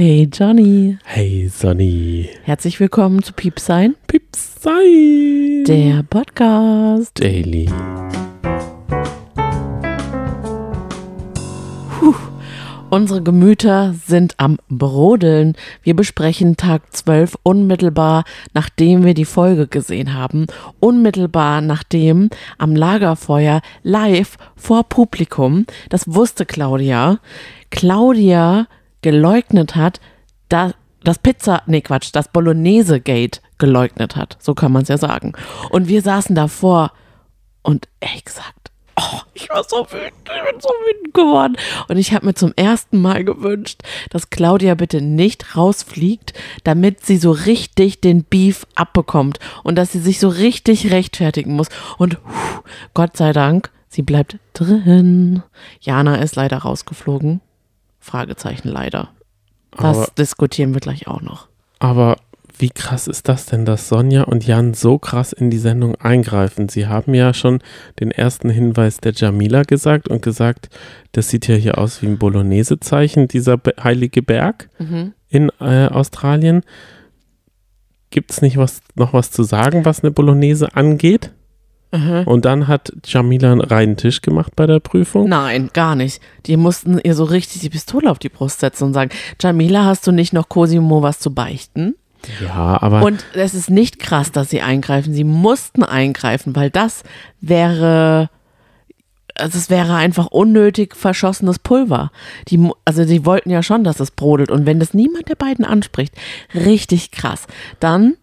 Hey Johnny. Hey Sonny. Herzlich willkommen zu Piepsein. Piepsein. Der Podcast. Daily. Puh. Unsere Gemüter sind am Brodeln. Wir besprechen Tag 12 unmittelbar, nachdem wir die Folge gesehen haben. Unmittelbar nachdem am Lagerfeuer live vor Publikum, das wusste Claudia, Claudia geleugnet hat, dass das Pizza, nee Quatsch, das Bolognese Gate geleugnet hat. So kann man es ja sagen. Und wir saßen davor und ehrlich gesagt, oh, ich war so wütend, ich bin so wütend geworden. Und ich habe mir zum ersten Mal gewünscht, dass Claudia bitte nicht rausfliegt, damit sie so richtig den Beef abbekommt und dass sie sich so richtig rechtfertigen muss. Und puh, Gott sei Dank, sie bleibt drin. Jana ist leider rausgeflogen. Fragezeichen leider. Das Aber, diskutieren wir gleich auch noch. aber wie krass ist das denn, dass Sonja und Jan so krass in die Sendung eingreifen? Sie haben ja schon den ersten Hinweis der Jamila gesagt und gesagt, das sieht ja hier aus wie ein Bolognese-Zeichen, dieser heilige Berg Mhm. in äh, Australien. Gibt es nicht was, noch was zu sagen, was eine Bolognese angeht? Mhm. Und dann hat Jamila einen reinen Tisch gemacht bei der Prüfung. Nein, gar nicht. Die mussten ihr so richtig die Pistole auf die Brust setzen und sagen, Jamila, hast du nicht noch Cosimo was zu beichten? Ja, aber Und es ist nicht krass, dass sie eingreifen. Sie mussten eingreifen, weil das wäre, also es wäre einfach unnötig verschossenes Pulver. Die, also die wollten ja schon, dass es brodelt. Und wenn das niemand der beiden anspricht, richtig krass. Dann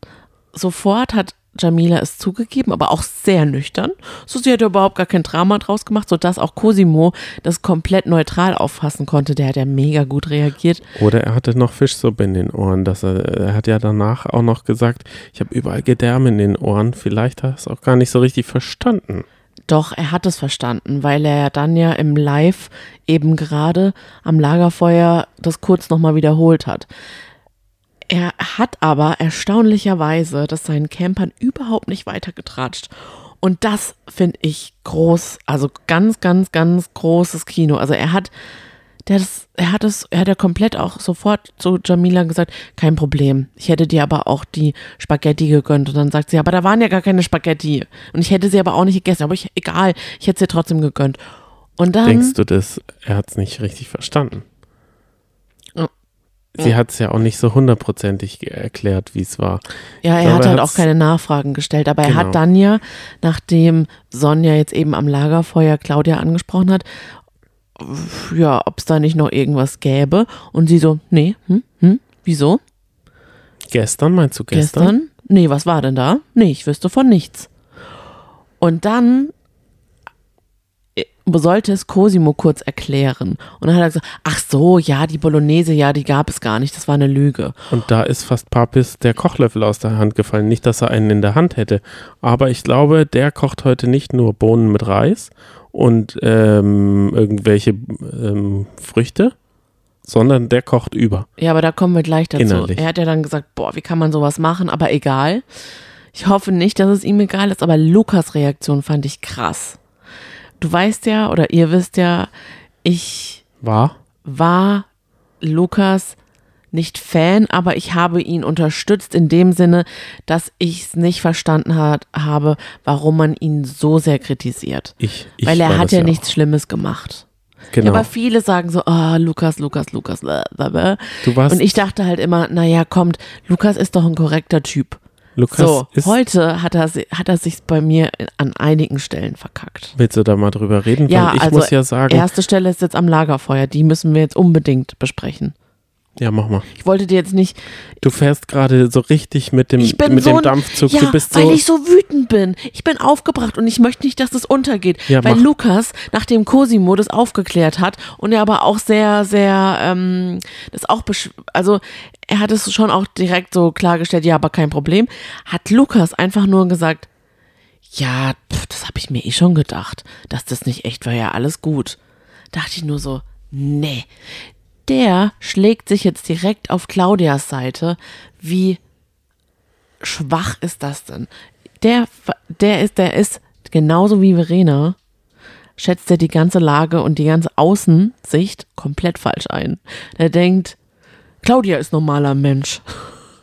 sofort hat Jamila es zugegeben, aber auch sehr nüchtern. So, sie hat überhaupt gar kein Drama draus gemacht, sodass auch Cosimo das komplett neutral auffassen konnte. Der hat ja mega gut reagiert. Oder er hatte noch Fischsuppe in den Ohren. Dass er, er hat ja danach auch noch gesagt, ich habe überall Gedärme in den Ohren. Vielleicht hat er es auch gar nicht so richtig verstanden. Doch, er hat es verstanden, weil er ja dann ja im Live eben gerade am Lagerfeuer das kurz nochmal wiederholt hat. Er hat aber erstaunlicherweise das seinen Campern überhaupt nicht weitergetratscht. Und das finde ich groß, also ganz, ganz, ganz großes Kino. Also er hat, das, er hat es, er hat ja komplett auch sofort zu Jamila gesagt, kein Problem. Ich hätte dir aber auch die Spaghetti gegönnt. Und dann sagt sie, aber da waren ja gar keine Spaghetti. Und ich hätte sie aber auch nicht gegessen. Aber ich, egal, ich hätte sie trotzdem gegönnt. Und dann. Denkst du das? Er hat es nicht richtig verstanden. Sie hat es ja auch nicht so hundertprozentig erklärt, wie es war. Ja, er glaube, hat halt auch keine Nachfragen gestellt, aber er Genau. hat dann ja, nachdem Sonja jetzt eben am Lagerfeuer Claudia angesprochen hat, ja, ob es da nicht noch irgendwas gäbe und sie so, nee, hm, hm, wieso? Gestern, meinst du gestern? Gestern? Nee, was war denn da? Nee, ich wüsste von nichts. Und dann sollte es Cosimo kurz erklären. Und dann hat er gesagt, ach so, ja, die Bolognese, ja, die gab es gar nicht, das war eine Lüge. Und da ist fast Papis der Kochlöffel aus der Hand gefallen. Nicht, dass er einen in der Hand hätte. Aber ich glaube, der kocht heute nicht nur Bohnen mit Reis und ähm, irgendwelche ähm, Früchte, sondern der kocht über. Ja, aber da kommen wir gleich dazu. Innerlich. Er hat ja dann gesagt, boah, wie kann man sowas machen, aber egal. Ich hoffe nicht, dass es ihm egal ist, aber Lukas Reaktion fand ich krass. Du weißt ja, oder ihr wisst ja, ich War? war Lukas nicht Fan, aber ich habe ihn unterstützt in dem Sinne, dass ich es nicht verstanden hat, habe, warum man ihn so sehr kritisiert. Ich. ich Weil er hat ja auch. nichts Schlimmes gemacht. Genau. Ja, aber viele sagen so, ah, Lukas, Lukas, Lukas, blablabla. du warst. Und ich dachte halt immer, naja, kommt, Lukas ist doch ein korrekter Typ. Lukas so, heute hat er, hat er sich bei mir an einigen Stellen verkackt. Willst du da mal drüber reden? Ja, Weil ich also muss ja sagen. Erste Stelle ist jetzt am Lagerfeuer, die müssen wir jetzt unbedingt besprechen. Ja, mach mal. Ich wollte dir jetzt nicht, Du fährst gerade so richtig mit dem, ich bin mit so dem Dampfzug. ja, du bist weil so. ich so wütend bin. Ich bin aufgebracht und ich möchte nicht, dass das untergeht. Ja, weil mach. Lukas, nachdem Cosimo das aufgeklärt hat und er aber auch sehr, sehr, ähm, das auch, besch- also er hat es schon auch direkt so klargestellt, ja, aber kein Problem, hat Lukas einfach nur gesagt, ja, pf, das habe ich mir eh schon gedacht, dass das nicht echt war, ja, alles gut. Dachte ich nur so, nee. Der schlägt sich jetzt direkt auf Claudias Seite. Wie schwach ist das denn? Der, der ist, der ist genauso wie Verena, schätzt er die ganze Lage und die ganze Außensicht komplett falsch ein. Der denkt, Claudia ist normaler Mensch.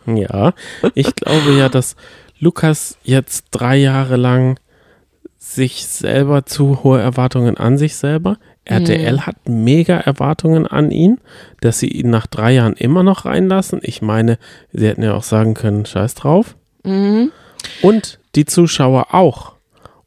Ja, ich glaube ja, dass Lukas jetzt drei Jahre lang sich selber zu hohe Erwartungen an sich selber. RTL Mhm. hat mega Erwartungen an ihn, dass sie ihn nach drei Jahren immer noch reinlassen. Ich meine, sie hätten ja auch sagen können, scheiß drauf. Mhm. Und die Zuschauer auch.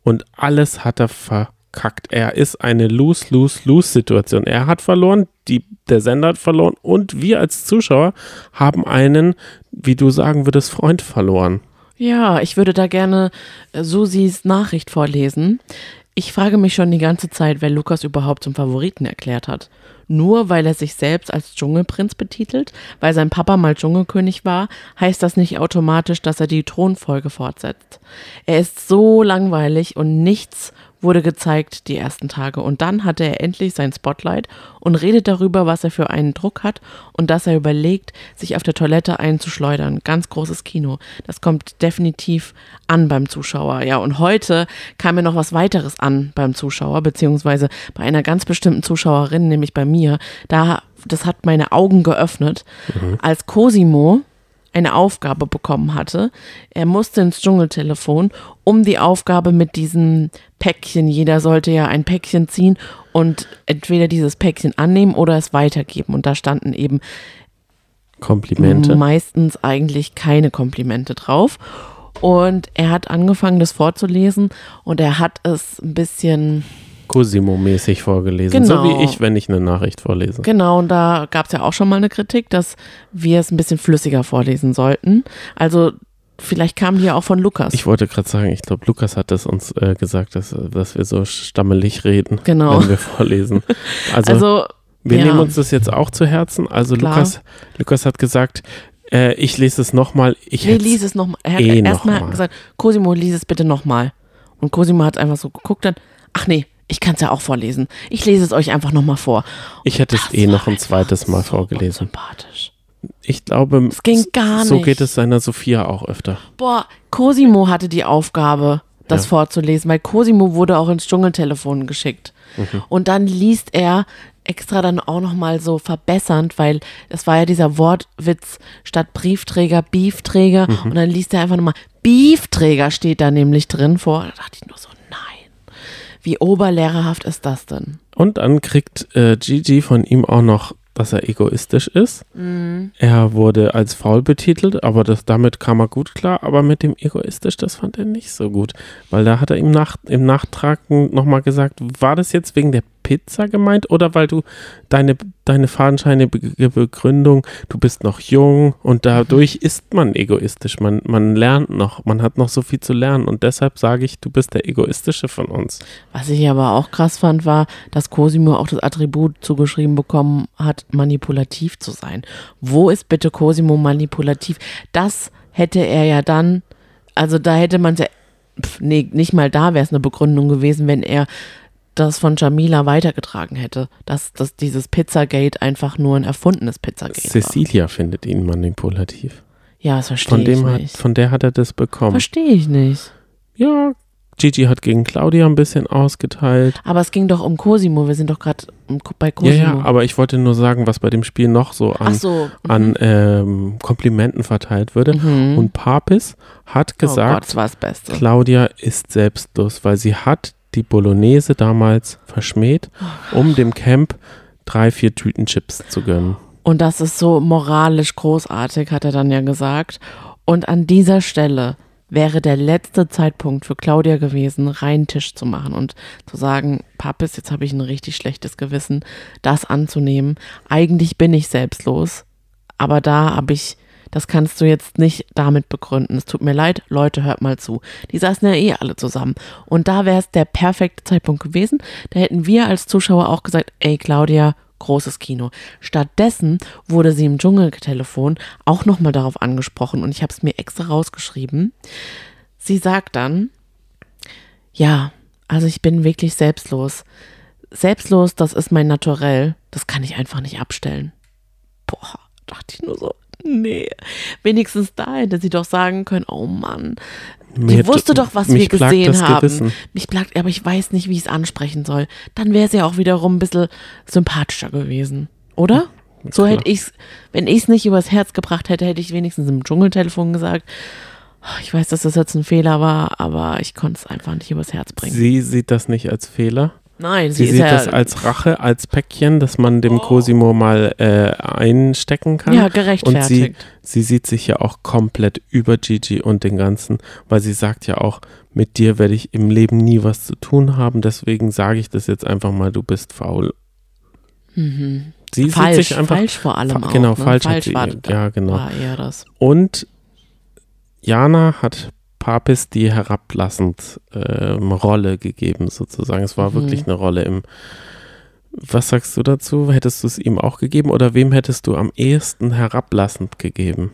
Und alles hat er verkackt. Er ist eine Lose-Lose-Lose-Situation. Er hat verloren, die, der Sender hat verloren und wir als Zuschauer haben einen, wie du sagen würdest, Freund verloren. Ja, ich würde da gerne Susis Nachricht vorlesen. Ich frage mich schon die ganze Zeit, wer Lukas überhaupt zum Favoriten erklärt hat. Nur weil er sich selbst als Dschungelprinz betitelt, weil sein Papa mal Dschungelkönig war, heißt das nicht automatisch, dass er die Thronfolge fortsetzt. Er ist so langweilig und nichts wurde gezeigt die ersten Tage. Und dann hatte er endlich sein Spotlight und redet darüber, was er für einen Druck hat und dass er überlegt, sich auf der Toilette einzuschleudern. Ganz großes Kino. Das kommt definitiv an beim Zuschauer. Ja, und heute kam mir noch was weiteres an beim Zuschauer, beziehungsweise bei einer ganz bestimmten Zuschauerin, nämlich bei mir. Da, das hat meine Augen geöffnet. Als Cosimo eine Aufgabe bekommen hatte. Er musste ins Dschungeltelefon, um die Aufgabe mit diesem Päckchen, jeder sollte ja ein Päckchen ziehen und entweder dieses Päckchen annehmen oder es weitergeben. Und da standen eben Komplimente. meistens eigentlich keine Komplimente drauf. Und er hat angefangen, das vorzulesen und er hat es ein bisschen Cosimo-mäßig vorgelesen. So Genau. wie ich, wenn ich eine Nachricht vorlese. Genau, und da gab es ja auch schon mal eine Kritik, dass wir es ein bisschen flüssiger vorlesen sollten. Also vielleicht kam die ja auch von Lukas. Ich wollte gerade sagen, ich glaube, Lukas hat das uns äh, gesagt, dass, dass wir so stammelig reden, Genau. wenn wir vorlesen. Also, also, wir ja. nehmen uns das jetzt auch zu Herzen. Also Klar. Lukas, Lukas hat gesagt, äh, ich lese es nochmal. Ich nee, lies es nochmal. Er hat eh erstmal noch mal. gesagt, Cosimo, lies es bitte nochmal. Und Cosimo hat einfach so geguckt dann, ach nee, ich kann es ja auch vorlesen. Ich lese es euch einfach nochmal vor. ich hätte es eh noch ein zweites Mal so vorgelesen. Sympathisch. Ich glaube, Es ging gar so nicht. geht es seiner Sophia auch öfter. Boah, Cosimo hatte die Aufgabe, das Ja. vorzulesen, weil Cosimo wurde auch ins Dschungeltelefon geschickt. Mhm. Und dann liest er extra dann auch nochmal so verbessernd, weil es war ja dieser Wortwitz statt Briefträger, Beefträger. Mhm. Und dann liest er einfach nochmal, Beefträger steht da nämlich drin vor. Da dachte ich nur so. Wie oberlehrerhaft ist das denn? Und dann kriegt äh, Gigi von ihm auch noch, dass er egoistisch ist. Mhm. Er wurde als faul betitelt, aber das, damit kam er gut klar. Aber mit dem egoistisch, das fand er nicht so gut. Weil da hat er im, Nach im Nachtrag nochmal gesagt, war das jetzt wegen der Pizza gemeint oder weil du deine, deine fadenscheinige Begründung, du bist noch jung und dadurch ist man egoistisch. Man, man lernt noch, man hat noch so viel zu lernen und deshalb sage ich, du bist der egoistische von uns. Was ich aber auch krass fand, war, dass Cosimo auch das Attribut zugeschrieben bekommen hat, manipulativ zu sein. Wo ist bitte Cosimo manipulativ? Das hätte er ja dann, also da hätte man ja, pf, nee, nicht mal da wäre es eine Begründung gewesen, wenn er das von Jamila weitergetragen hätte, dass, dass dieses Pizzagate einfach nur ein erfundenes Pizzagate war. Cecilia findet ihn manipulativ. Ja, das verstehe Von, ich dem hat, nicht. von der hat er das bekommen. Verstehe ich nicht. Ja, Gigi hat gegen Claudia ein bisschen ausgeteilt. Aber es ging doch um Cosimo, wir sind doch gerade bei Ja, Cosimo. ja, aber ich wollte nur sagen, was bei dem Spiel noch so an, so. an ähm, Komplimenten verteilt würde. Mhm. Und Papis hat oh Gott, gesagt, war das Beste. Claudia ist selbstlos, weil sie hat die Bolognese damals verschmäht, um dem Camp drei, vier Tüten Chips zu gönnen. Und das ist so moralisch großartig, hat er dann ja gesagt. Und an dieser Stelle wäre der letzte Zeitpunkt für Claudia gewesen, reinen Tisch zu machen und zu sagen, Papis, jetzt habe ich ein richtig schlechtes Gewissen, das anzunehmen. Eigentlich bin ich selbstlos, aber da habe ich, das kannst du jetzt nicht damit begründen. Es tut mir leid, Leute, hört mal zu. Die saßen ja eh alle zusammen. Und da wäre es der perfekte Zeitpunkt gewesen. Da hätten wir als Zuschauer auch gesagt, ey Claudia, großes Kino. Stattdessen wurde sie im Dschungeltelefon auch nochmal darauf angesprochen und ich habe es mir extra rausgeschrieben. Sie sagt dann, ja, also ich bin wirklich selbstlos. Selbstlos, das ist mein Naturell. Das kann ich einfach nicht abstellen. Boah, dachte ich nur so, nee. Wenigstens da hätte sie doch sagen können, oh Mann, Mir die wusste doch, was wir gesehen haben. Gewissen. Mich plagt, aber ich weiß nicht, wie ich es ansprechen soll. Dann wäre es ja auch wiederum ein bisschen sympathischer gewesen, oder? So Klar. hätte ich's, wenn ich es nicht übers Herz gebracht hätte, hätte ich wenigstens im Dschungeltelefon gesagt. "Oh, Ich weiß, dass das jetzt ein Fehler war, aber ich konnte es einfach nicht übers Herz bringen. Sie sieht das nicht als Fehler. Nein, Sie, sie, sieht ja, das als Rache, als Päckchen, das man dem Cosimo mal äh, einstecken kann. ja Und sie, gerechtfertigt. sie sieht sich ja auch komplett über Gigi und den Ganzen, weil sie sagt ja auch, mit dir werde ich im Leben nie was zu tun haben, deswegen sage ich das jetzt einfach mal, du bist faul. Mhm. Sie Falsch, sieht sich einfach, falsch vor allem fa- auch. genau, ne? falsch hat falsch sie- war, ja, genau. war eher das. Und Jana hat Papis die herablassend ähm, Rolle gegeben, sozusagen. Es war Mhm. wirklich eine Rolle im. Was sagst du dazu? Hättest du es ihm auch gegeben oder wem hättest du am ehesten herablassend gegeben?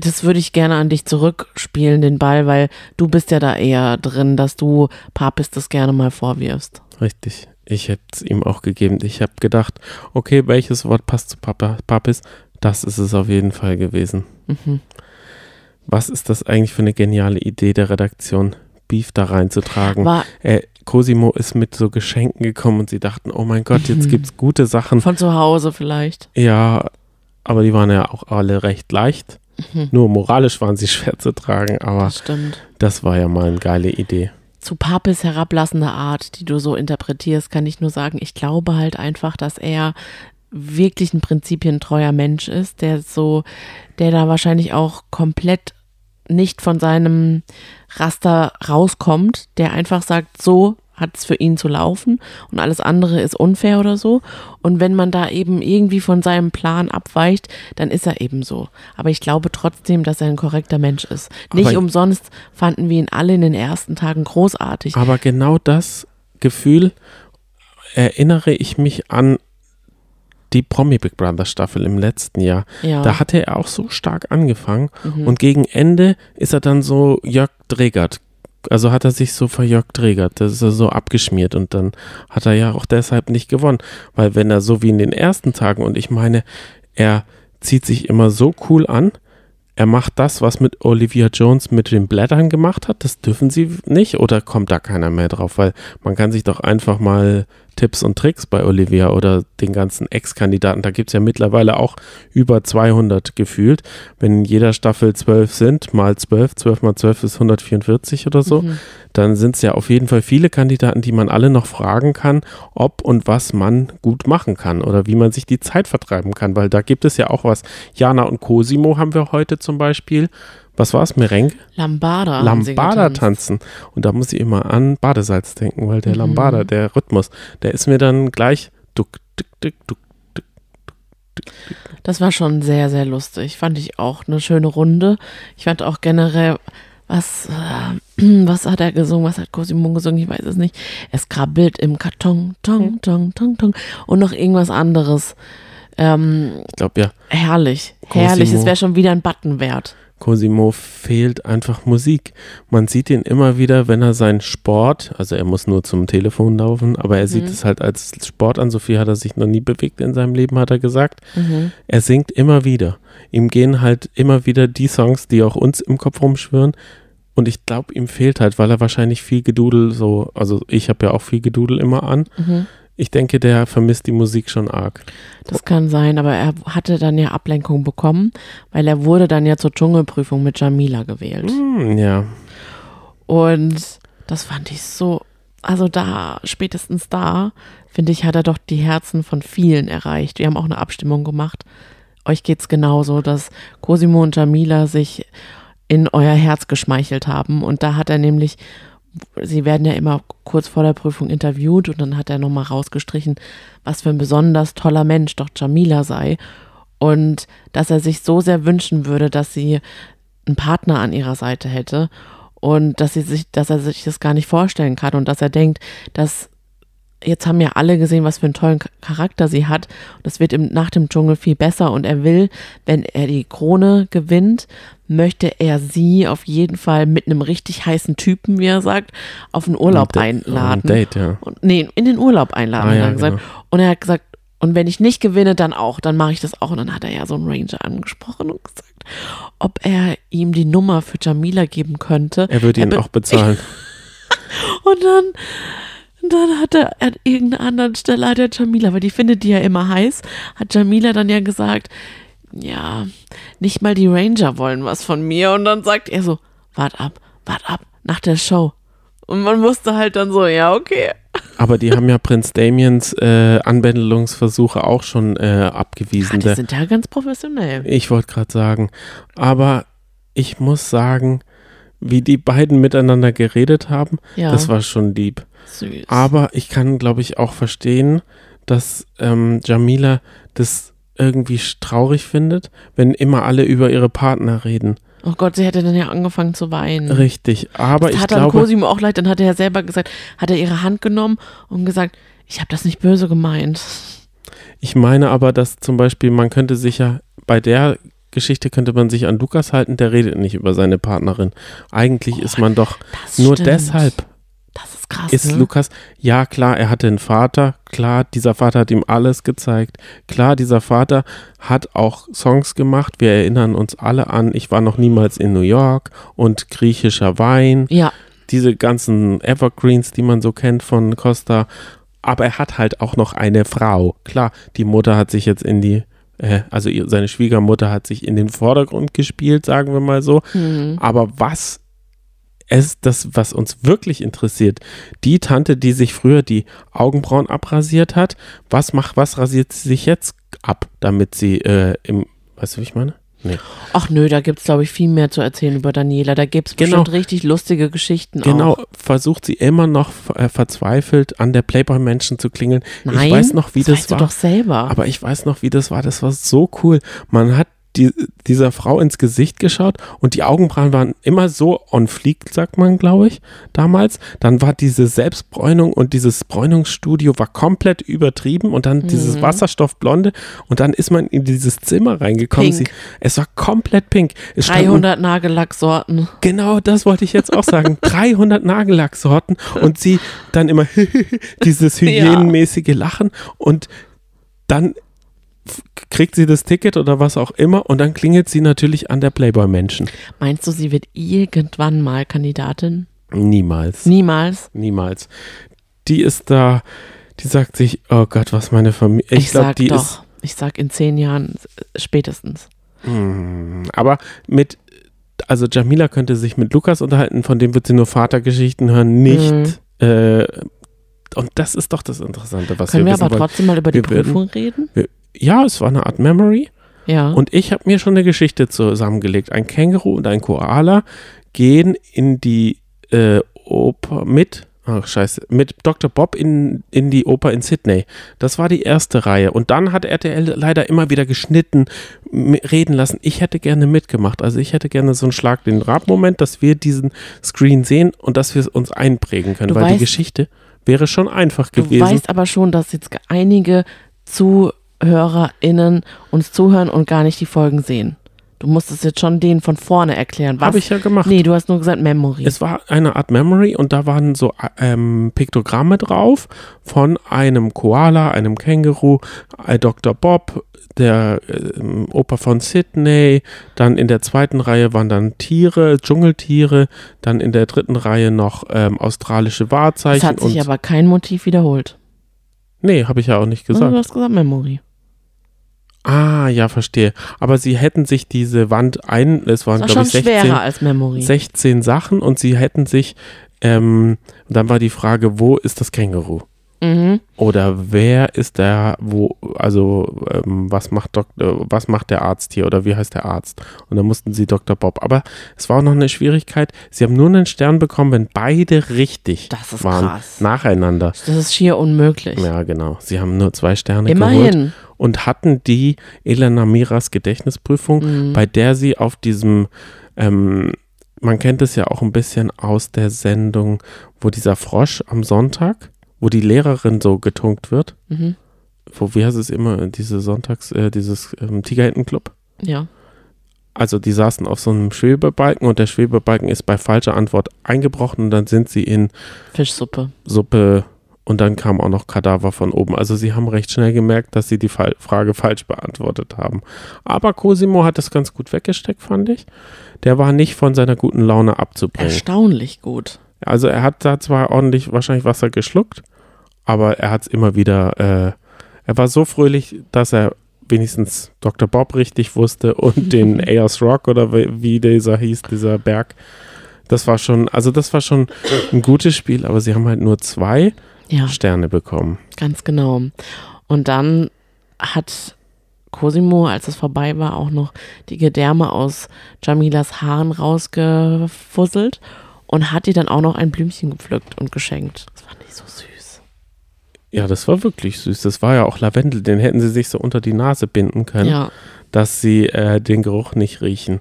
Das würde ich gerne an dich zurückspielen, den Ball, weil du bist ja da eher drin, dass du Papis das gerne mal vorwirfst. Richtig. Ich hätte es ihm auch gegeben. Ich habe gedacht, okay, welches Wort passt zu Papa, Papis? Das ist es auf jeden Fall gewesen. Mhm. Was ist das eigentlich für eine geniale Idee der Redaktion, Beef da reinzutragen? War äh, Cosimo ist mit so Geschenken gekommen und sie dachten, oh mein Gott, jetzt Mhm. gibt's gute Sachen. von zu Hause vielleicht. Ja, aber die waren ja auch alle recht leicht. Mhm. Nur moralisch waren sie schwer zu tragen, aber Das stimmt. das war ja mal eine geile Idee. Zu Papis herablassender Art, die du so interpretierst, kann ich nur sagen, ich glaube halt einfach, dass er wirklich ein prinzipientreuer Mensch ist, der so, der da wahrscheinlich auch komplett nicht von seinem Raster rauskommt, der einfach sagt, so hat es für ihn zu laufen und alles andere ist unfair oder so. Und wenn man da eben irgendwie von seinem Plan abweicht, dann ist er eben so. Aber ich glaube trotzdem, dass er ein korrekter Mensch ist. Nicht Aber- umsonst fanden wir ihn alle in den ersten Tagen großartig. Aber genau das Gefühl erinnere ich mich an die Promi Big Brother Staffel im letzten Jahr. Ja. Da hatte er auch so stark angefangen Mhm. und gegen Ende ist er dann so Jörg Dregert. Also hat er sich so verjörg Dregert, das ist er so abgeschmiert und dann hat er ja auch deshalb nicht gewonnen. Weil wenn er so wie in den ersten Tagen und ich meine, er zieht sich immer so cool an, er macht das, was mit Olivia Jones mit den Blättern gemacht hat, das dürfen sie nicht oder kommt da keiner mehr drauf, weil man kann sich doch einfach mal Tipps und Tricks bei Olivia oder den ganzen Ex-Kandidaten, da gibt es ja mittlerweile auch über 200 gefühlt, wenn in jeder Staffel 12 sind, mal 12, 12 mal 12 ist 144 oder so, Mhm. dann sind es ja auf jeden Fall viele Kandidaten, die man alle noch fragen kann, ob und was man gut machen kann oder wie man sich die Zeit vertreiben kann, weil da gibt es ja auch was. Jana und Cosimo haben wir heute zum Beispiel. Was war es? Merengue? Lambada. Lambada tanzen. Und da muss ich immer an Badesalz denken, weil der Mhm. Lambada, der Rhythmus, der ist mir dann gleich duck, duck, duck, duck. Das war schon sehr, sehr lustig. Fand ich auch eine schöne Runde. Ich fand auch generell, was, äh, was hat er gesungen? Was hat Cosimo gesungen? Ich weiß es nicht. Es krabbelt im Karton, tong, tong, tong, tong. Und noch irgendwas anderes. Ähm, Ich glaube ja, herrlich, herrlich. Cosimo. Es wäre schon wieder ein Button wert. Cosimo fehlt einfach Musik. Man sieht ihn immer wieder, wenn er seinen Sport, also er muss nur zum Telefon laufen, aber er sieht Mhm. es halt als Sport an. So viel hat er sich noch nie bewegt in seinem Leben, hat er gesagt. Mhm. Er singt immer wieder. Ihm gehen halt immer wieder die Songs, die auch uns im Kopf rumschwirren. Und ich glaube, ihm fehlt halt, weil er wahrscheinlich viel Gedudel so, also ich habe ja auch viel Gedudel immer an. Mhm. Ich denke, der vermisst die Musik schon arg. Das kann sein, aber er hatte dann ja Ablenkung bekommen, weil er wurde dann ja zur Dschungelprüfung mit Jamila gewählt. Hm, ja, Und das fand ich so, also da, spätestens da, finde ich, hat er doch die Herzen von vielen erreicht. Wir haben auch eine Abstimmung gemacht. Euch geht's genauso, dass Cosimo und Jamila sich in euer Herz geschmeichelt haben. Und da hat er nämlich, sie werden ja immer kurz vor der Prüfung interviewt und dann hat er nochmal rausgestrichen, was für ein besonders toller Mensch doch Jamila sei. Und dass er sich so sehr wünschen würde, dass sie einen Partner an ihrer Seite hätte und dass sie sich, dass er sich das gar nicht vorstellen kann und dass er denkt, dass jetzt haben ja alle gesehen, was für einen tollen Charakter sie hat. Und das wird ihm nach dem Dschungel viel besser und er will, wenn er die Krone gewinnt, möchte er sie auf jeden Fall mit einem richtig heißen Typen, wie er sagt, auf einen Urlaub Ein einladen. Ein Date, ja. Und, nee, in den Urlaub einladen, Ah, ja, genau. Und er hat gesagt, und wenn ich nicht gewinne, dann auch, dann mache ich das auch. Und dann hat er ja so einen Ranger angesprochen und gesagt, ob er ihm die Nummer für Jamila geben könnte. Er würde ihn auch bezahlen. Und dann Und dann hat er an irgendeiner anderen Stelle hat er Jamila, weil die findet die ja immer heiß, hat Jamila dann ja gesagt, ja, nicht mal die Ranger wollen was von mir. Und dann sagt er so, wart ab, wart ab, nach der Show. Und man musste halt dann so, ja, okay. Aber die haben ja Prinz Damiens äh, Anbändelungsversuche auch schon äh, abgewiesen. Ja, die sind ja ganz professionell. Ich wollte gerade sagen. Aber ich muss sagen, wie die beiden miteinander geredet haben, Ja. das war schon lieb. Süß. Aber ich kann, glaube ich, auch verstehen, dass ähm, Jamila das irgendwie traurig findet, wenn immer alle über ihre Partner reden. oh Gott, sie hätte dann ja angefangen zu weinen. Richtig. Aber das ich hat dann glaube, Cosimo auch leid, dann hat er ja selber gesagt, hat er ihre Hand genommen und gesagt, ich habe das nicht böse gemeint. ich meine aber, dass zum Beispiel, man könnte sich ja bei der Geschichte könnte man sich an Lukas halten, der redet nicht über seine Partnerin. Eigentlich ist man doch Das nur stimmt. deshalb Das ist krass. ist ne? Lukas, ja klar, er hatte einen Vater, klar, dieser Vater hat ihm alles gezeigt, klar, dieser Vater hat auch Songs gemacht, wir erinnern uns alle an, ich war noch niemals in New York und griechischer Wein, Ja, diese ganzen Evergreens, die man so kennt von Costa, aber er hat halt auch noch eine Frau, klar, die Mutter hat sich jetzt in die äh, also seine Schwiegermutter hat sich in den Vordergrund gespielt, sagen wir mal so. hm. Aber was ist das, was uns wirklich interessiert? Die Tante, die sich früher die Augenbrauen abrasiert hat, was macht, was rasiert sie sich jetzt ab, damit sie äh, im, weißt du, wie ich meine? Nee. Ach nö, da gibt's glaube ich viel mehr zu erzählen über Daniela. Da gibt's Genau. bestimmt richtig lustige Geschichten Genau, auch. versucht sie immer noch äh, verzweifelt an der Playboy-Menschen zu klingeln. Nein, ich weiß noch, wie das, weißt war. du doch selber. Aber ich weiß noch, wie das war. Das war so cool. Man hat die, dieser Frau ins Gesicht geschaut und die Augenbrauen waren immer so on fleek, sagt man, glaube ich, damals. Dann war diese Selbstbräunung und dieses Bräunungsstudio war komplett übertrieben und dann dieses Mhm. Wasserstoffblonde und dann ist man in dieses Zimmer reingekommen. Sie, es war komplett pink. Es stand 300 Nagellacksorten. Genau, das wollte ich jetzt auch sagen. 300 Nagellacksorten und sie dann immer dieses hygienenmäßige Lachen und dann kriegt sie das Ticket oder was auch immer und dann klingelt sie natürlich an der Playboy-Menschen. Meinst du, sie wird irgendwann mal Kandidatin? Niemals. Niemals. Niemals. Die ist da, die sagt sich, oh Gott, was meine Familie. Ich, Ich, glaube, sag die doch. Ich sag in zehn Jahren äh, spätestens. ist. Mm, aber mit, also Jamila könnte sich mit Lukas unterhalten, von dem wird sie nur Vatergeschichten hören, nicht. Mhm. Äh, und das ist doch das Interessante, was Können wir wir aber wollen. trotzdem mal über die Wir würden- Prüfung reden? Ja, es war eine Art Memory. Ja. Und ich habe mir schon eine Geschichte zusammengelegt. Ein Känguru und ein Koala gehen in die äh, Oper mit, ach scheiße, mit Dr. Bob in, in die Oper in Sydney. Das war die erste Reihe. Und dann hat RTL leider immer wieder geschnitten, reden lassen. Ich hätte gerne mitgemacht. Also ich hätte gerne so einen Schlag den Rab-Moment, dass wir diesen Screen sehen und dass wir es uns einprägen können. Du weil die weißt- Geschichte wäre schon einfach du gewesen. weißt aber schon, dass jetzt einige ZuhörerInnen uns zuhören und gar nicht die Folgen sehen. Du musst es jetzt schon denen von vorne erklären. Habe ich ja gemacht. Nee, du hast nur gesagt Memory. Es war eine Art Memory und da waren so ähm, Piktogramme drauf von einem Koala, einem Känguru, äh, Dr. Bob, der ähm, Oper von Sydney, dann in der zweiten Reihe waren dann Tiere, Dschungeltiere, dann in der dritten Reihe noch ähm, australische es Wahrzeichen hat sich aber kein Motiv wiederholt. nee, habe ich ja auch nicht Du gesagt. hast gesagt Memory. Ah, ja, verstehe. Aber sie hätten sich diese Wand ein, es waren glaube ich 16, schwerer als Memory. 16 Sachen und sie hätten sich, ähm, dann war die Frage, wo ist das Känguru? Mhm. Oder wer ist der, wo, also ähm, was macht Doktor, was macht der Arzt hier oder wie heißt der Arzt? Und dann mussten sie Dr. Bob. Aber es war auch noch eine Schwierigkeit. Sie haben nur einen Stern bekommen, wenn beide richtig Das ist waren. krass. Nacheinander. Das ist schier unmöglich. Ja, genau. Sie haben nur zwei Sterne geholt Immerhin. Und hatten die Elena Miras Gedächtnisprüfung, Mhm. bei der sie auf diesem, ähm, man kennt es ja auch ein bisschen aus der Sendung, wo dieser Frosch am Sonntag, wo die Lehrerin so getunkt wird, Mhm. wo, wie heißt es immer, diese Sonntags, äh, dieses ähm, Tigerhintenclub. Ja. Also die saßen auf so einem Schwebebalken und der Schwebebalken ist bei falscher Antwort eingebrochen und dann sind sie in Fischsuppe. Suppe und dann kam auch noch Kadaver von oben. Also sie haben recht schnell gemerkt, dass sie die Fall Frage falsch beantwortet haben. Aber Cosimo hat das ganz gut weggesteckt, fand ich. Der war nicht von seiner guten Laune abzubringen. Erstaunlich gut. Also er hat da zwar ordentlich wahrscheinlich Wasser geschluckt, aber er hat es immer wieder, äh, er war so fröhlich, dass er wenigstens Dr. Bob richtig wusste und den Ayers Rock oder wie, wie dieser hieß, dieser Berg. Das war schon, also das war schon ein gutes Spiel, aber sie haben halt nur zwei Ja, Sterne bekommen. ganz genau. Und dann hat Cosimo, als es vorbei war, auch noch die Gedärme aus Jamilas Haaren rausgefusselt und hat ihr dann auch noch ein Blümchen gepflückt und geschenkt. Das fand ich so süß. Ja, das war wirklich süß. Das war ja auch Lavendel, den hätten sie sich so unter die Nase binden können, Ja, dass sie äh, den Geruch nicht riechen.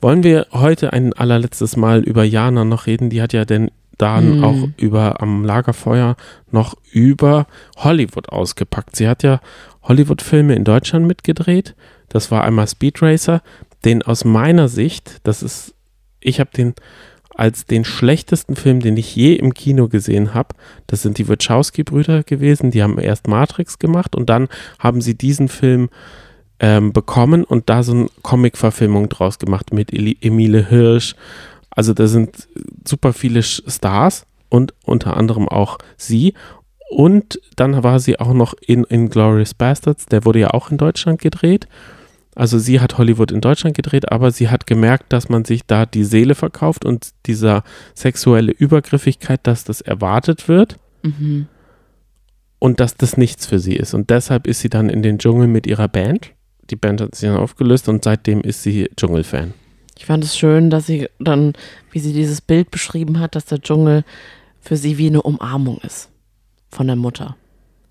Wollen wir heute ein allerletztes Mal über Jana noch reden? Die hat ja denn dann Hm. auch über am Lagerfeuer noch über Hollywood ausgepackt. Sie hat ja Hollywood-Filme in Deutschland mitgedreht. Das war einmal Speed Racer, den aus meiner Sicht, das ist, ich habe den als den schlechtesten Film, den ich je im Kino gesehen habe. Das sind die Wachowski-Brüder gewesen. Die haben erst Matrix gemacht und dann haben sie diesen Film ähm, bekommen und da so eine Comic-Verfilmung draus gemacht mit Emile Hirsch. Also da sind super viele Stars und unter anderem auch sie. Und dann war sie auch noch in Inglourious Bastards, der wurde ja auch in Deutschland gedreht. Also sie hat Hollywood in Deutschland gedreht, aber sie hat gemerkt, dass man sich da die Seele verkauft und dieser sexuelle Übergriffigkeit, dass das erwartet wird mhm. und dass das nichts für sie ist. Und deshalb ist sie dann in den Dschungel mit ihrer Band. Die Band hat sich dann aufgelöst und seitdem ist sie Dschungelfan. Ich fand es schön, dass sie dann, wie sie dieses Bild beschrieben hat, dass der Dschungel für sie wie eine Umarmung ist von der Mutter.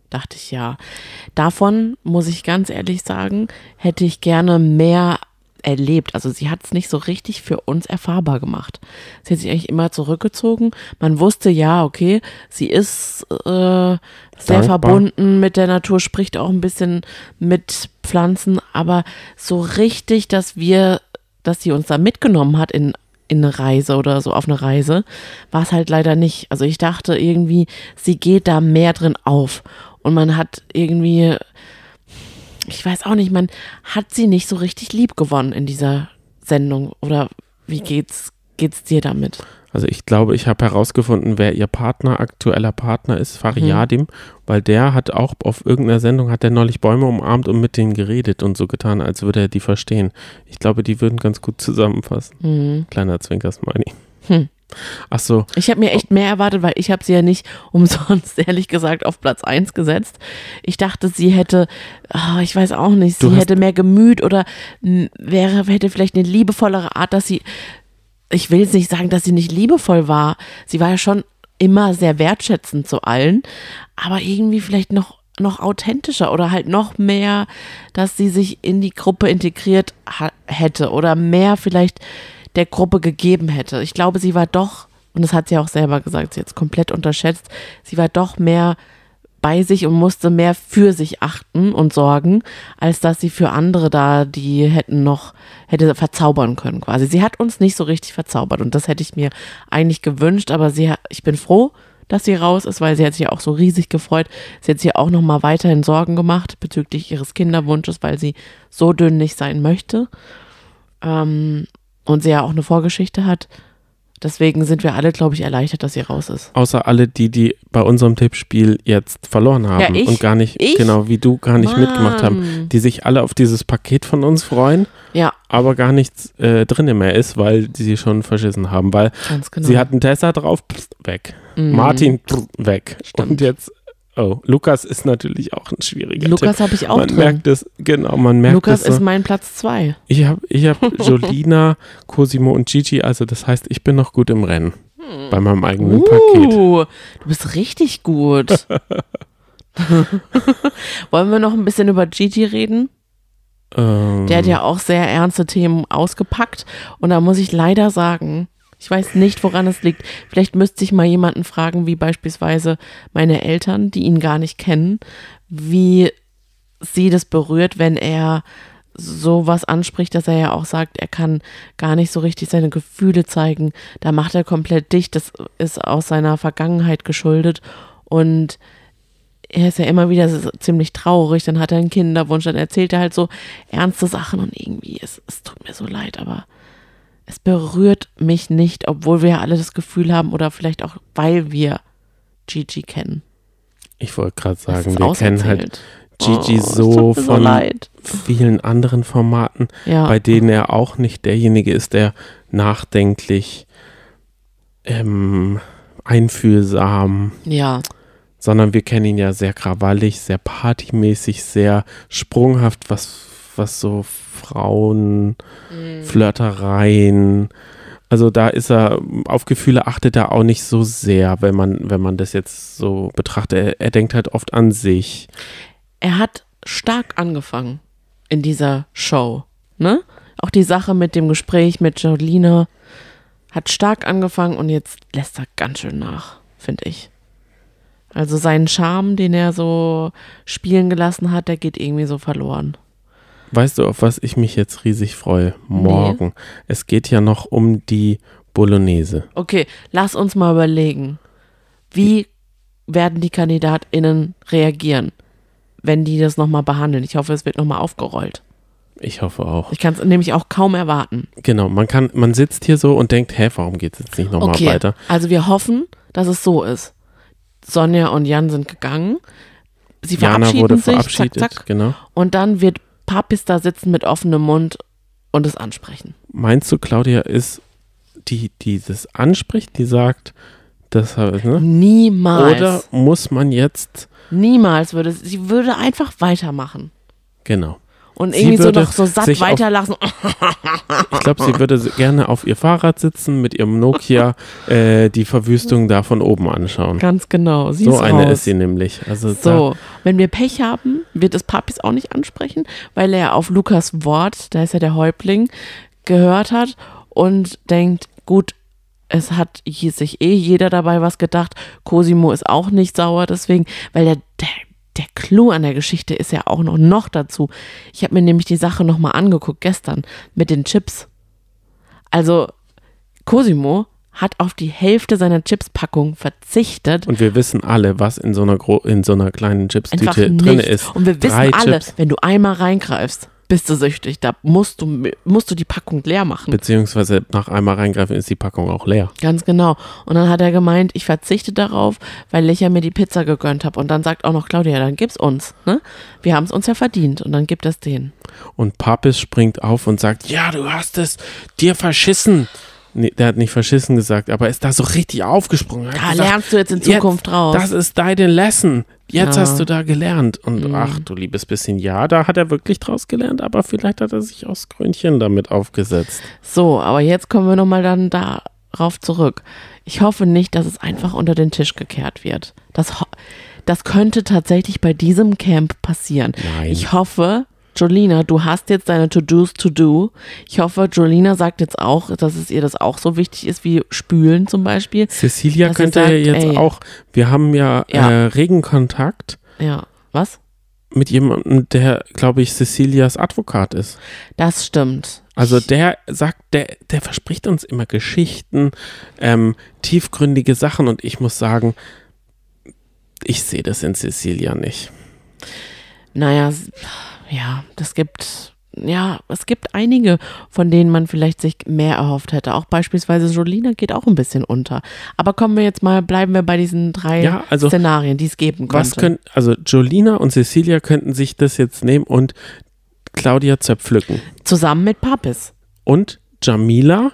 Dachte ich ja. Davon muss ich ganz ehrlich sagen, hätte ich gerne mehr erlebt. Also sie hat es nicht so richtig für uns erfahrbar gemacht. Sie hat sich eigentlich immer zurückgezogen. Man wusste ja, okay, sie ist äh, sehr Dankbar. verbunden mit der Natur, spricht auch ein bisschen mit Pflanzen, aber so richtig, dass wir, dass sie uns da mitgenommen hat in in eine Reise oder so auf eine Reise, war es halt leider nicht. Also ich dachte irgendwie, sie geht da mehr drin auf und man hat irgendwie, ich weiß auch nicht, man hat sie nicht so richtig lieb gewonnen in dieser Sendung oder wie geht's geht's dir damit? Also ich glaube, ich habe herausgefunden, wer ihr Partner, aktueller Partner ist, Fariadim, weil der hat auch auf irgendeiner Sendung, hat der neulich Bäume umarmt und mit denen geredet und so getan, als würde er die verstehen. Ich glaube, die würden ganz gut zusammenfassen. Mhm. Kleiner Zwinkersmiley. Hm. Ach so, Ich habe mir echt mehr erwartet, weil ich habe sie ja nicht umsonst, ehrlich gesagt, auf Platz 1 gesetzt. Ich dachte, sie hätte, ah, ich weiß auch nicht, sie hätte mehr Gemüt oder wäre, hätte vielleicht eine liebevollere Art, dass sie, ich will jetzt nicht sagen, dass sie nicht liebevoll war. Sie war ja schon immer sehr wertschätzend zu allen, aber irgendwie vielleicht noch noch authentischer oder halt noch mehr, dass sie sich in die Gruppe integriert hätte oder mehr vielleicht der Gruppe gegeben hätte. Ich glaube, sie war doch, und das hat sie auch selber gesagt, sie es komplett unterschätzt, sie war doch mehr bei sich und musste mehr für sich achten und sorgen, als dass sie für andere da, die hätten noch, hätte verzaubern können quasi. Sie hat uns nicht so richtig verzaubert und das hätte ich mir eigentlich gewünscht, aber sie, ich bin froh, dass sie raus ist, weil sie hat sich auch so riesig gefreut. Sie hat sich auch noch mal weiterhin Sorgen gemacht bezüglich ihres Kinderwunsches, weil sie so dünn nicht sein möchte. Ähm, und sie ja auch eine Vorgeschichte hat. Deswegen sind wir alle, glaube ich, erleichtert, dass sie raus ist. außer alle, die, die bei unserem Tippspiel jetzt verloren haben Ja, ich. und gar nicht, Ich? genau wie du, gar nicht mitgemacht haben, Mann. die sich alle auf dieses Paket von uns freuen, Ja, aber gar nichts äh, drin mehr ist, weil die sie schon verschissen haben, weil ganz genau. sie hatten Tessa drauf, pff, weg. Mhm. Martin, pff, weg. Stimmt. Und jetzt, oh, Lukas ist natürlich auch ein schwieriger Lukas habe ich auch Man drin. merkt es, genau, man merkt Lukas es. So. ist mein Platz zwei. Ich habe ich hab Jolina, Cosimo und Gigi, also das heißt, ich bin noch gut im Rennen bei meinem eigenen Paket. Uh, du bist richtig gut. Wollen wir noch ein bisschen über Gigi reden? Ähm, Der hat ja auch sehr ernste Themen ausgepackt. Und da muss ich leider sagen, ich weiß nicht, woran es liegt. Vielleicht müsste ich mal jemanden fragen, wie beispielsweise meine Eltern, die ihn gar nicht kennen, wie sie das berührt, wenn er sowas anspricht, dass er ja auch sagt, er kann gar nicht so richtig seine Gefühle zeigen. Da macht er komplett dicht. Das ist aus seiner Vergangenheit geschuldet. Und er ist ja immer wieder ziemlich traurig, dann hat er einen Kinderwunsch, dann erzählt er halt so ernste Sachen und irgendwie, es, es tut mir so leid, aber es berührt mich nicht, obwohl wir ja alle das Gefühl haben oder vielleicht auch, weil wir Gigi kennen. Ich wollte gerade sagen, wir kennen halt. Gigi Oh, so von leid. vielen anderen Formaten, Ja. bei denen er auch nicht derjenige ist, der nachdenklich, ähm, einfühlsam, ja. sondern wir kennen ihn ja sehr krawallig, sehr partymäßig, sehr sprunghaft, was, was so Frauen, Flirtereien, also da ist er, auf Gefühle achtet er auch nicht so sehr, wenn man, wenn man das jetzt so betrachtet. Er, er denkt halt oft an sich. er hat stark angefangen in dieser Show. Ne? Auch die Sache mit dem Gespräch mit Jolina hat stark angefangen und jetzt lässt er ganz schön nach, finde ich. Also seinen Charme, den er so spielen gelassen hat, der geht irgendwie so verloren. Weißt du, auf was ich mich jetzt riesig freue? Morgen. Es geht ja noch um die Bolognese. Okay, lass uns mal überlegen, wie werden die KandidatInnen reagieren, wenn die das nochmal behandeln. Ich hoffe, es wird nochmal aufgerollt. Ich hoffe auch. Ich kann es nämlich auch kaum erwarten. Genau, man kann, man sitzt hier so und denkt, hä, warum geht es jetzt nicht nochmal Okay, weiter? also wir hoffen, dass es so ist. Sonja und Jan sind gegangen. Sie Jana verabschieden wurde sich, verabschiedet, zack, zack. genau. Und dann wird Papis da sitzen mit offenem Mund und es ansprechen. Meinst du, Claudia ist die, die das anspricht, die sagt, das ne? Niemals. Oder muss man jetzt, Niemals würde sie, sie würde einfach weitermachen. genau. Und irgendwie so noch so satt weiterlassen. Ich glaube, sie würde gerne auf ihr Fahrrad sitzen, mit ihrem Nokia äh, die Verwüstung da von oben anschauen. Ganz genau. Sie So eine raus. ist sie nämlich. Also So, wenn wir Pech haben, wird es Papis auch nicht ansprechen, weil er auf Lukas Wort, da ist ja der Häuptling, gehört hat und denkt, gut, es hat sich eh jeder dabei was gedacht. Cosimo ist auch nicht sauer, deswegen, weil der, der, der Clou an der Geschichte ist ja auch noch, noch dazu. Ich habe mir nämlich die Sache nochmal angeguckt gestern mit den Chips. Also, Cosimo hat auf die Hälfte seiner Chipspackung verzichtet und wir wissen alle, was in so einer, in so einer kleinen Chipstüte drin ist. Und wir wissen Drei alle, Chips, wenn du einmal reingreifst, bist du süchtig. Da musst du, musst du die Packung leer machen. beziehungsweise nach einmal reingreifen ist die Packung auch leer. Ganz genau. Und dann hat er gemeint, ich verzichte darauf, weil ich ja mir die Pizza gegönnt habe. Und dann sagt auch noch Claudia, dann gib's uns. Ne? Wir haben es uns ja verdient. Und dann gibt es den. Und Papis springt auf und sagt, ja, du hast es dir verschissen. Nee, der hat nicht verschissen gesagt, aber ist da so richtig aufgesprungen. Da gesagt, lernst du jetzt in Zukunft raus. Das ist deine Lesson. Jetzt Ja. hast du da gelernt. Und Mhm. ach du liebes bisschen, ja, da hat er wirklich draus gelernt, aber vielleicht hat er sich aus Grünchen damit aufgesetzt. So, aber jetzt kommen wir nochmal dann darauf zurück. Ich hoffe nicht, dass es einfach unter den Tisch gekehrt wird. Das, das könnte tatsächlich bei diesem Camp passieren. Nein. Ich hoffe, Jolina, du hast jetzt deine To-Dos to do. Ich hoffe, Jolina sagt jetzt auch, dass es ihr das auch so wichtig ist wie Spülen zum Beispiel. Cecilia könnte sagt, ja jetzt ey. auch, wir haben ja, Ja. Äh, regen Kontakt Ja, was? mit jemandem, der, glaube ich, Cecilias Advokat ist. Das stimmt. Also der sagt, der, der verspricht uns immer Geschichten, ähm, tiefgründige Sachen und ich muss sagen, ich sehe das in Cecilia nicht. Naja, ja, das gibt, ja, es gibt einige, von denen man vielleicht sich mehr erhofft hätte. Auch beispielsweise Jolina geht auch ein bisschen unter. Aber kommen wir jetzt mal, bleiben wir bei diesen drei Ja, also Szenarien, die es geben könnte. Was können, also Jolina und Cecilia könnten sich das jetzt nehmen und Claudia zerpflücken. Zusammen mit Papis. Und Jamila,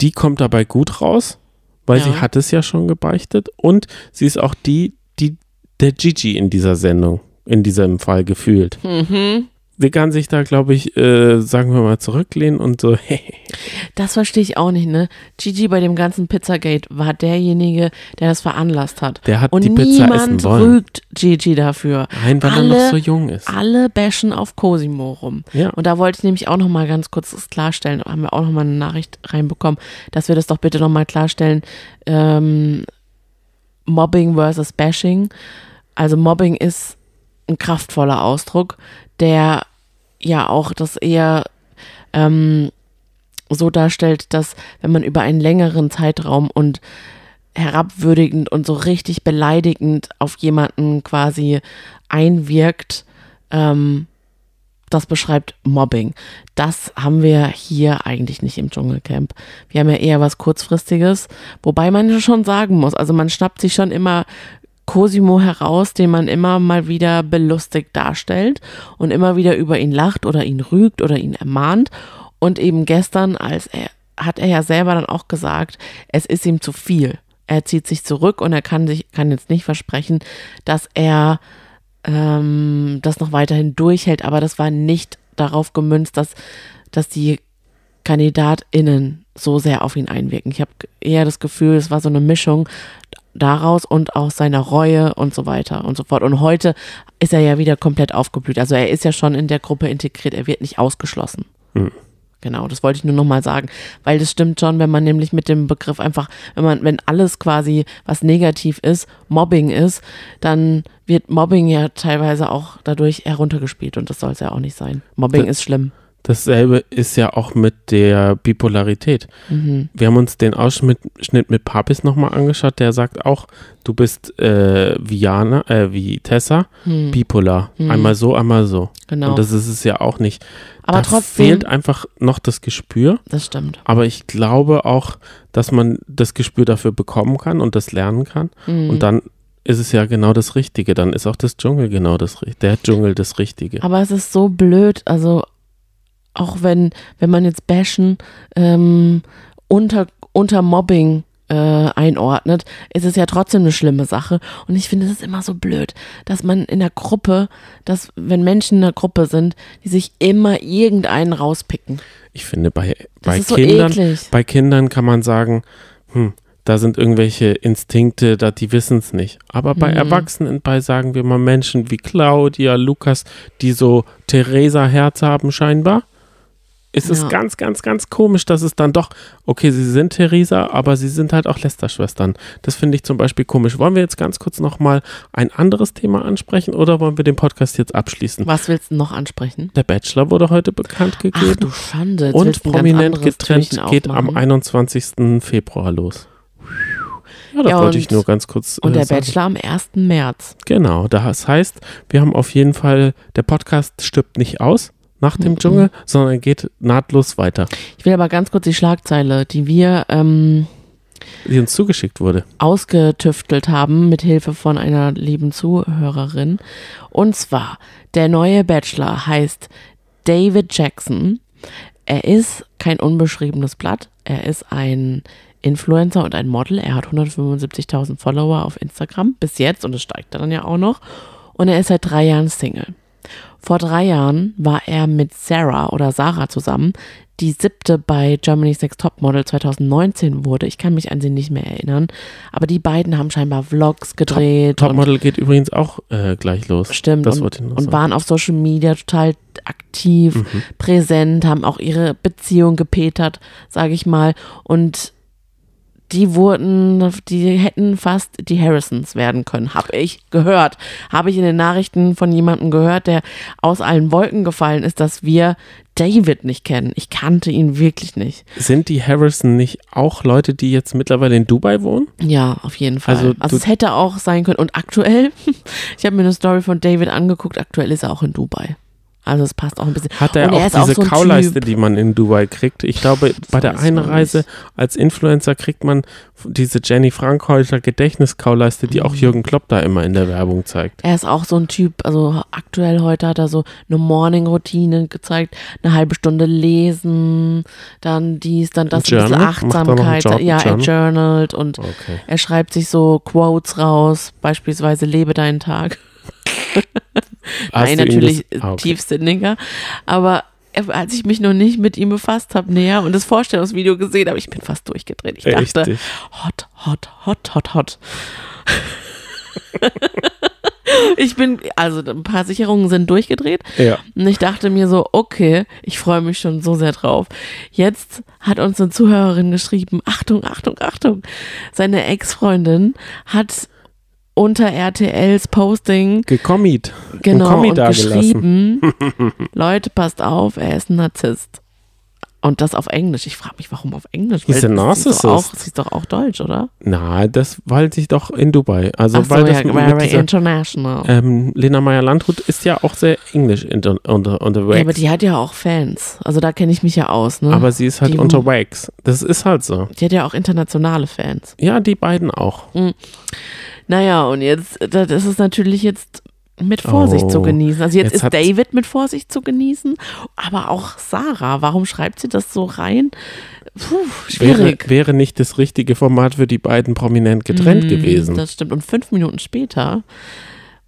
die kommt dabei gut raus, weil Ja. sie hat es ja schon gebeichtet und sie ist auch die, die der Gigi in dieser Sendung, in diesem Fall gefühlt. Mhm. Sie kann sich da, glaube ich, äh, sagen wir mal, zurücklehnen und so, Das verstehe ich auch nicht, ne? Gigi bei dem ganzen Pizzagate war derjenige, der das veranlasst hat. der hat Und die Pizza essen niemand wollen. rügt Gigi dafür. Nein, weil er alle- noch so jung ist. Alle bashen auf Cosimo rum. Ja. Und da wollte ich nämlich auch noch mal ganz kurz das klarstellen, haben wir auch noch mal eine Nachricht reinbekommen, dass wir das doch bitte noch mal klarstellen. Ähm, Mobbing versus Bashing. Also Mobbing ist ein kraftvoller Ausdruck, der ja auch das eher ähm, so darstellt, dass wenn man über einen längeren Zeitraum und herabwürdigend und so richtig beleidigend auf jemanden quasi einwirkt, ähm, das beschreibt Mobbing. Das haben wir hier eigentlich nicht im Dschungelcamp. Wir haben ja eher was Kurzfristiges, wobei man schon sagen muss, also man schnappt sich schon immer Cosimo heraus, den man immer mal wieder belustigt darstellt und immer wieder über ihn lacht oder ihn rügt oder ihn ermahnt. Und eben gestern, als er, hat er ja selber dann auch gesagt, es ist ihm zu viel. Er zieht sich zurück und er kann sich, kann jetzt nicht versprechen, dass er ähm, das noch weiterhin durchhält, aber das war nicht darauf gemünzt, dass, dass die KandidatInnen so sehr auf ihn einwirken. Ich habe eher das Gefühl, es war so eine Mischung daraus und aus seiner Reue und so weiter und so fort. Und heute ist er ja wieder komplett aufgeblüht. Also er ist ja schon in der Gruppe integriert, er wird nicht ausgeschlossen. Mhm. Genau, das wollte ich nur nochmal sagen, weil das stimmt schon, wenn man nämlich mit dem Begriff einfach, wenn man, wenn alles quasi, was negativ ist, Mobbing ist, dann wird Mobbing ja teilweise auch dadurch heruntergespielt und das soll es ja auch nicht sein. Mobbing Das- ist schlimm. Dasselbe ist ja auch mit der Bipolarität. Mhm. Wir haben uns den Ausschnitt Schnitt mit Papis nochmal angeschaut, der sagt auch, du bist äh, wie Jana, äh, wie Tessa, Hm, bipolar. Mhm. Einmal so, einmal so. genau. Und das ist es ja auch nicht. Aber da trotzdem, fehlt einfach noch das Gespür. das stimmt. Aber ich glaube auch, dass man das Gespür dafür bekommen kann und das lernen kann. Mhm. Und dann ist es ja genau das Richtige. Dann ist auch das Dschungel genau das Richtige. Der Dschungel das Richtige. Aber es ist so blöd, also auch wenn, wenn man jetzt Bashen ähm, unter, unter Mobbing äh, einordnet, ist es ja trotzdem eine schlimme Sache. Und ich finde es ist immer so blöd, dass man in der Gruppe, dass wenn Menschen in der Gruppe sind, die sich immer irgendeinen rauspicken. Ich finde, bei, bei so Kindern, eklig. bei Kindern kann man sagen, hm, da sind irgendwelche Instinkte, da, die wissen es nicht. Aber bei Mhm. Erwachsenen, bei sagen wir mal Menschen wie Claudia, Lukas, die so Theresa-Herz haben scheinbar, es Ja. ganz, ganz, ganz komisch, dass es dann doch, okay, sie sind Theresa, aber sie sind halt auch Lester-Schwestern. Das finde ich zum Beispiel komisch. Wollen wir jetzt ganz kurz nochmal ein anderes Thema ansprechen oder wollen wir den Podcast jetzt abschließen? Was willst du noch ansprechen? Der Bachelor wurde heute bekannt Ach gegeben. du Schande. Jetzt Und prominent getrennt geht am aufmachen. 21. Februar los. Ja, das Ja, wollte und- ich nur ganz kurz Und äh, der sagen. Bachelor am 1. März. Genau, das heißt, wir haben auf jeden Fall, der Podcast stirbt nicht aus nach dem Mhm. Dschungel, sondern geht nahtlos weiter, Ich will aber ganz kurz die Schlagzeile, die wir ähm, die uns zugeschickt wurde. ausgetüftelt haben mit Hilfe von einer lieben Zuhörerin. Und zwar, der neue Bachelor heißt David Jackson. Er ist kein unbeschriebenes Blatt. Er ist ein Influencer und ein Model. Er hat 175.000 Follower auf Instagram bis jetzt und es steigt dann ja auch noch. Und er ist seit drei Jahren Single. Vor drei Jahren war er mit Sarah oder Sarah zusammen, die siebte bei Germany's Next Topmodel 2019 wurde. Ich kann mich an sie nicht mehr erinnern. Aber die beiden haben scheinbar Vlogs gedreht. Topmodel geht übrigens auch äh, gleich los. Stimmt. Das und, und waren auf Social Media total aktiv, Mhm. präsent, haben auch ihre Beziehung gepetert, sage ich mal. Und die wurden, die hätten fast die Harrisons werden können, habe ich gehört. Habe ich in den Nachrichten von jemandem gehört, der aus allen Wolken gefallen ist, dass wir David nicht kennen. Ich kannte ihn wirklich nicht. Sind die Harrison nicht auch Leute, die jetzt mittlerweile in Dubai wohnen? Ja, auf jeden Fall. Also Also, es hätte auch sein können. Und aktuell, ich habe mir eine Story von David angeguckt, aktuell ist er auch in Dubai. Also es passt auch ein bisschen. Hat er er auch ist auch diese so Kauleiste, Typ. die man in Dubai kriegt? Ich glaube, bei der Einreise als Influencer kriegt man diese Jenny Frankhäuser Gedächtniskauleiste, die Mhm. auch Jürgen Klopp da immer in der Werbung zeigt. Er ist auch so ein Typ, also aktuell heute hat er so eine Morning-Routine gezeigt, eine halbe Stunde lesen, dann dies, dann das, ein bisschen Achtsamkeit. Jour- Ja, er Journal? journalt und Okay. er schreibt sich so Quotes raus, beispielsweise lebe deinen Tag. Nein, natürlich ah, okay. tiefsinniger. Aber äh, als ich mich noch nicht mit ihm befasst habe näher und das Vorstellungsvideo gesehen habe, ich bin fast durchgedreht. Ich dachte, Richtig. hot, hot, hot, hot, hot. ich bin, also ein paar Sicherungen sind durchgedreht Ja. und ich dachte mir so, okay, ich freue mich schon so sehr drauf. Jetzt hat uns eine Zuhörerin geschrieben, Achtung, Achtung, Achtung. Seine Ex-Freundin hat unter RTLs Posting Gekommiet. genau und dagelassen. geschrieben, Leute, passt auf, er ist ein Narzisst. Und das auf Englisch. Ich frage mich, warum auf Englisch? He's a sie, ist doch narcissist. auch, sie ist doch auch deutsch, oder? Na, das weiß ich doch in Dubai. Also, Ach so, weil das ja, very dieser, international. ähm, Lena Meyer-Landrut ist ja auch sehr englisch inter, unter, unterwegs. ja, aber die hat ja auch Fans. Also da kenne ich mich ja aus, ne? aber sie ist halt die- unterwegs. Das ist halt so. die hat ja auch internationale Fans. Ja, die beiden auch. Naja, und jetzt, das ist es natürlich jetzt mit Vorsicht Oh, zu genießen. Also jetzt, jetzt ist David mit Vorsicht zu genießen, aber auch Sarah. Warum schreibt sie das so rein? Puh, Wäre, schwierig. wäre nicht das richtige Format für die beiden prominent getrennt Mm, gewesen. Das stimmt. Und fünf Minuten später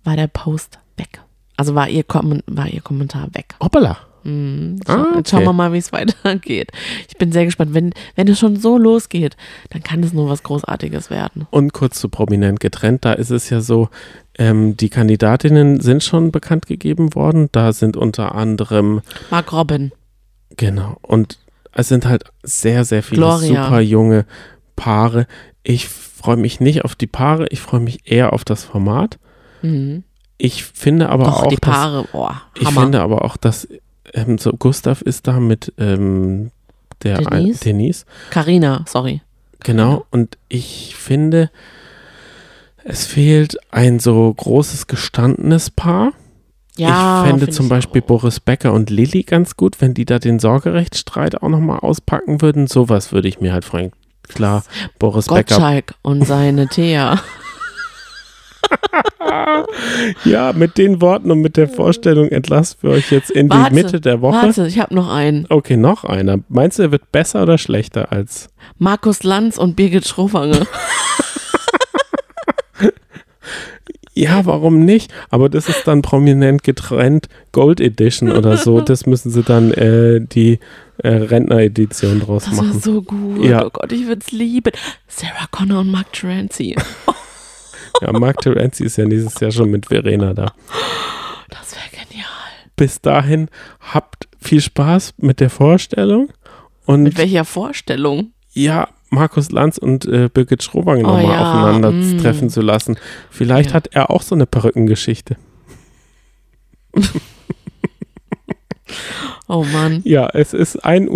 war der Post weg. Also war ihr, Kommen war ihr Kommentar weg. Hoppala. Mm, schau, Ah, Jetzt schauen okay. wir mal, wie es weitergeht. Ich bin sehr gespannt. Wenn, wenn es schon so losgeht, dann kann es nur was Großartiges werden. Und kurz zu prominent getrennt, da ist es ja so, ähm, die Kandidatinnen sind schon bekannt gegeben worden. Da sind unter anderem, Mark Robin. genau, und es sind halt sehr, sehr viele Gloria. super junge Paare. Ich freue mich nicht auf die Paare, ich freue mich eher auf das Format. Mhm. Ich finde aber Doch, auch, die dass, Paare, boah, ich Hammer. finde aber auch, dass ähm, so Gustav ist da mit ähm, der Denise? Carina, sorry. Genau, und ich finde, es fehlt ein so großes gestandenes Paar. Ja, ich fände zum ich Beispiel auch. Boris Becker und Lilly ganz gut, wenn die da den Sorgerechtsstreit auch nochmal auspacken würden. Sowas würde ich mir halt freuen. Klar, Boris Becker. Gottschalk und seine Thea. Ja, mit den Worten und mit der Vorstellung entlassen wir euch jetzt in Warte, die Mitte der Woche. Warte, ich habe noch einen. Okay, noch einer. Meinst du, er wird besser oder schlechter als Markus Lanz und Birgit Schrofange. Ja, warum nicht? Aber das ist dann prominent getrennt Gold Edition oder so. Das müssen sie dann äh, die äh, Rentner-Edition draus Das machen. so gut. Ja. Oh Gott, ich würde es lieben. Sarah Connor und Mark Terenzi. Ja, Mark Terenzi ist ja dieses Jahr schon mit Verena da. Das wäre genial. Bis dahin habt viel Spaß mit der Vorstellung und Mit welcher Vorstellung? ja, Markus Lanz und äh, Birgit Schrowange Oh nochmal ja, aufeinander mm. treffen zu lassen. Vielleicht Ja. hat er auch so eine Perückengeschichte. Oh Mann. Ja, es ist 1.15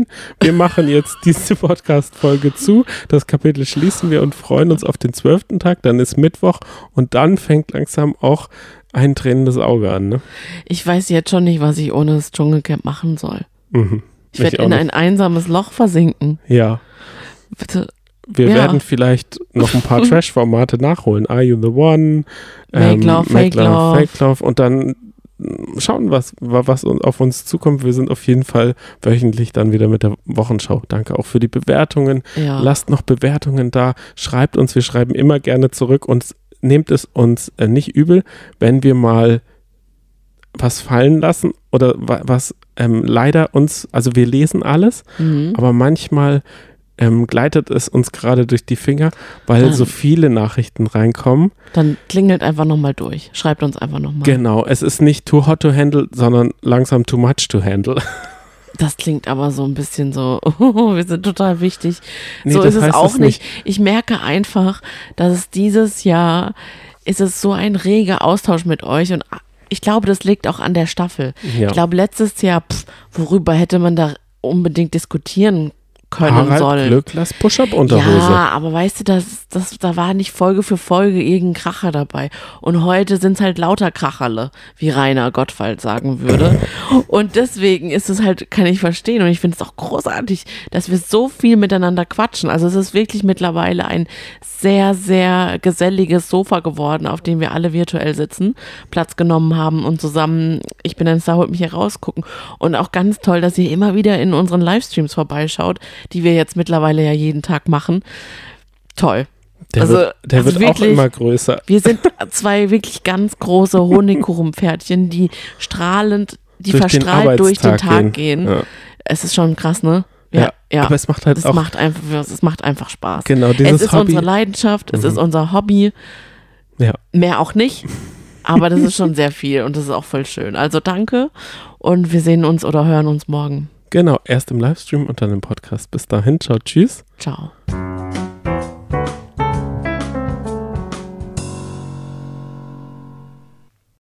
Uhr. Wir machen jetzt diese Podcast-Folge zu. Das Kapitel schließen wir und freuen uns auf den zwölften Tag. Dann ist Mittwoch und dann fängt langsam auch ein tränendes Auge an. Ne? Ich weiß jetzt schon nicht, was ich ohne das Dschungelcamp machen soll. Mhm. Ich werde in nicht. ein einsames Loch versinken. Ja, Bitte. wir Ja. werden vielleicht noch ein paar Trash-Formate nachholen. Are You the One? Make Love, Fake Love. Fake Love. Und dann schauen, was, wa- was uns- auf uns zukommt. Wir sind auf jeden Fall wöchentlich dann wieder mit der Wochenschau. Danke auch für die Bewertungen. Ja. Lasst noch Bewertungen da, schreibt uns, wir schreiben immer gerne zurück und nehmt es uns äh, nicht übel, wenn wir mal was fallen lassen oder wa was ähm, leider uns, also wir lesen alles, Mhm. aber manchmal ähm, gleitet es uns gerade durch die Finger, weil Dann- so viele Nachrichten reinkommen. Dann klingelt einfach nochmal durch. Schreibt uns einfach nochmal. Genau, es ist nicht too hot to handle, sondern langsam too much to handle. Das klingt aber so ein bisschen so, oh, wir sind total wichtig. Nee, so ist es auch nicht. Ich merke einfach, dass es dieses Jahr ist es so ein reger Austausch mit euch und ich glaube, das liegt auch an der Staffel. Ja. Ich glaube, letztes Jahr, pff, worüber hätte man da unbedingt diskutieren können Harald sollen? Glück, lass Push-Up-Unterhose. Ja, aber weißt du, das, das, da war nicht Folge für Folge irgendein Kracher dabei. Und heute sind es halt lauter Kracherle, wie Rainer Gottwald sagen würde. Und deswegen ist es halt, kann ich verstehen. Und ich finde es auch großartig, dass wir so viel miteinander quatschen. Also es ist wirklich mittlerweile ein sehr, sehr geselliges Sofa geworden, auf dem wir alle virtuell sitzen, Platz genommen haben und zusammen, ich bin ein Star, holt mich hier rausgucken. Und auch ganz toll, dass ihr immer wieder in unseren Livestreams vorbeischaut, die wir jetzt mittlerweile ja jeden Tag machen. Toll. Der Also- wird, der also wird auch wirklich- immer größer. Wir sind zwei wirklich ganz große Honigkuchenpferdchen, die strahlend, die Durch den verstrahlt durch den Tag gehen. gehen. Ja. Es ist schon krass, ne? Ja, ja. Aber es macht halt es auch macht einfach, es macht einfach Spaß. genau Es dieses ist Hobby. unsere Leidenschaft, es Mhm. ist unser Hobby. Ja. Mehr auch nicht. Aber das ist schon sehr viel und das ist auch voll schön. Also danke und wir sehen uns oder hören uns morgen. Genau, erst im Livestream und dann im Podcast. Bis dahin, ciao, tschüss. Ciao.